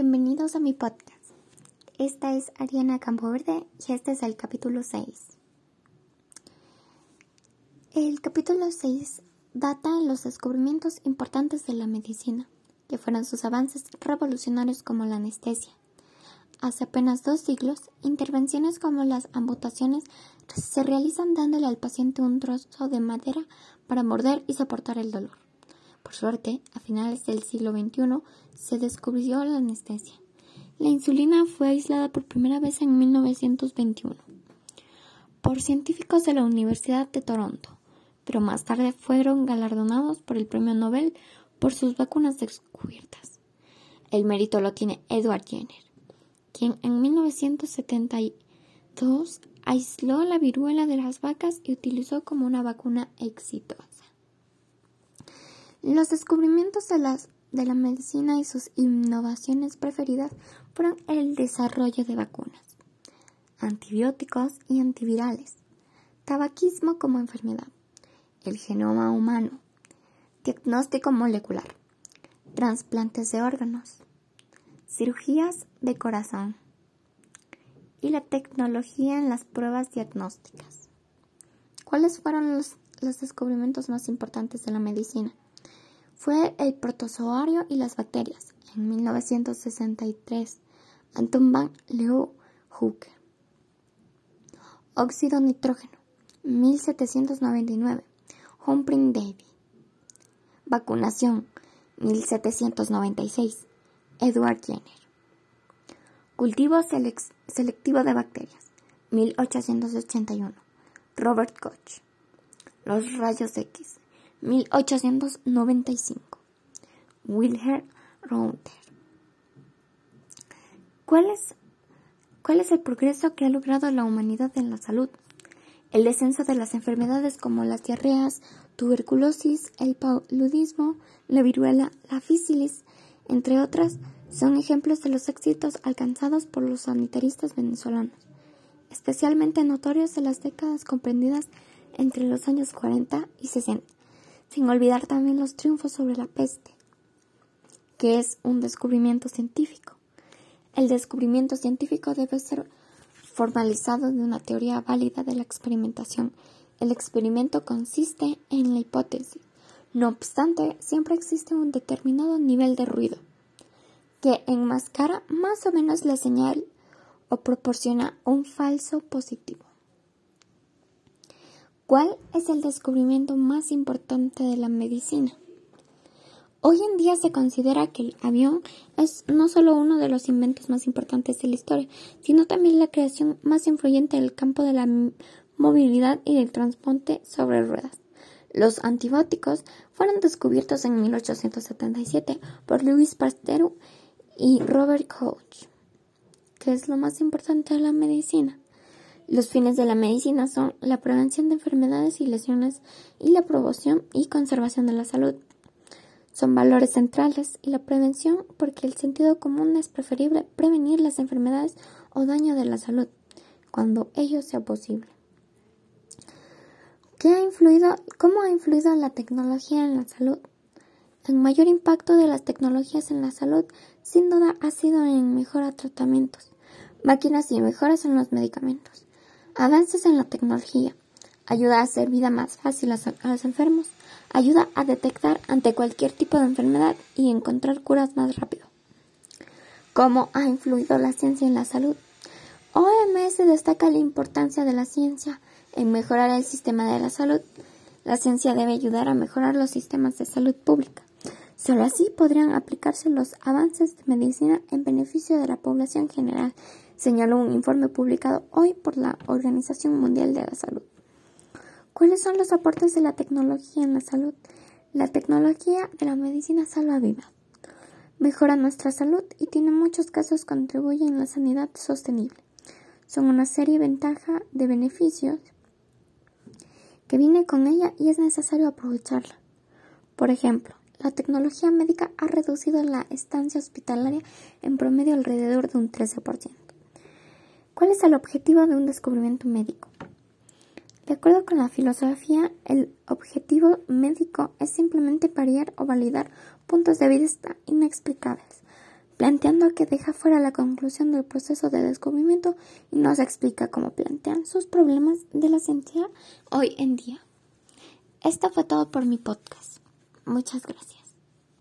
bienvenidos a mi podcast. Esta es Ariana Campoverde y este es el capítulo 6. El capítulo 6 data los descubrimientos importantes de la medicina, que fueron sus avances revolucionarios como la anestesia. Hace apenas dos siglos, intervenciones como las amputaciones se realizan dándole al paciente un trozo de madera para morder y soportar el dolor. Por suerte, a finales del siglo XXI se descubrió la anestesia. La insulina fue aislada por primera vez en 1921 por científicos de la Universidad de Toronto, pero más tarde fueron galardonados por el Premio Nobel por sus vacunas descubiertas. El mérito lo tiene Edward Jenner, quien en 1972 aisló la viruela de las vacas y utilizó como una vacuna exitosa. Los descubrimientos de, de la medicina y sus innovaciones preferidas fueron el desarrollo de vacunas, antibióticos y antivirales, tabaquismo como enfermedad, el genoma humano, diagnóstico molecular, trasplantes de órganos, cirugías de corazón y la tecnología en las pruebas diagnósticas. ¿Cuáles fueron los, los descubrimientos más importantes de la medicina? Fue el protozoario y las bacterias en 1963. Anton van Leeuwenhoek. Óxido nitrógeno 1799. Humphrey Davy. Vacunación 1796. Edward Jenner. Cultivo selectivo de bacterias 1881. Robert Koch. Los rayos X 1895. Wilhelm Reuter. ¿Cuál es, ¿Cuál es el progreso que ha logrado la humanidad en la salud? El descenso de las enfermedades como las diarreas, tuberculosis, el paludismo, la viruela, la físilis, entre otras, son ejemplos de los éxitos alcanzados por los sanitaristas venezolanos, especialmente notorios en las décadas comprendidas entre los años 40 y 60 sin olvidar también los triunfos sobre la peste, que es un descubrimiento científico. El descubrimiento científico debe ser formalizado de una teoría válida de la experimentación. El experimento consiste en la hipótesis. No obstante, siempre existe un determinado nivel de ruido que enmascara más o menos la señal o proporciona un falso positivo. ¿Cuál es el descubrimiento más importante de la medicina? Hoy en día se considera que el avión es no solo uno de los inventos más importantes de la historia, sino también la creación más influyente del campo de la movilidad y del transporte sobre ruedas. Los antibióticos fueron descubiertos en 1877 por Louis Pasteur y Robert Koch, que es lo más importante de la medicina. Los fines de la medicina son la prevención de enfermedades y lesiones y la promoción y conservación de la salud. Son valores centrales y la prevención porque el sentido común es preferible prevenir las enfermedades o daño de la salud cuando ello sea posible. ¿Qué ha influido, ¿Cómo ha influido la tecnología en la salud? El mayor impacto de las tecnologías en la salud sin duda ha sido en mejorar tratamientos, máquinas y mejoras en los medicamentos. Avances en la tecnología. Ayuda a hacer vida más fácil a, los enfermos. Ayuda a detectar ante cualquier tipo de enfermedad y encontrar curas más rápido. ¿Cómo ha influido la ciencia en la salud? OMS destaca la importancia de la ciencia en mejorar el sistema de la salud. La ciencia debe ayudar a mejorar los sistemas de salud pública. Solo así podrían aplicarse los avances de medicina en beneficio de la población general señaló un informe publicado hoy por la Organización Mundial de la Salud. ¿Cuáles son los aportes de la tecnología en la salud? La tecnología de la medicina salva vidas. Mejora nuestra salud y tiene muchos casos contribuyen a la sanidad sostenible. Son una serie de ventajas de beneficios que viene con ella y es necesario aprovecharla. Por ejemplo, la tecnología médica ha reducido la estancia hospitalaria en promedio alrededor de un 13%. ¿Cuál es el objetivo de un descubrimiento médico? De acuerdo con la filosofía, el objetivo médico es simplemente variar o validar puntos de vista inexplicables, planteando que deja fuera la conclusión del proceso de descubrimiento y nos explica cómo plantean sus problemas de la ciencia hoy en día. Esto fue todo por mi podcast. Muchas gracias.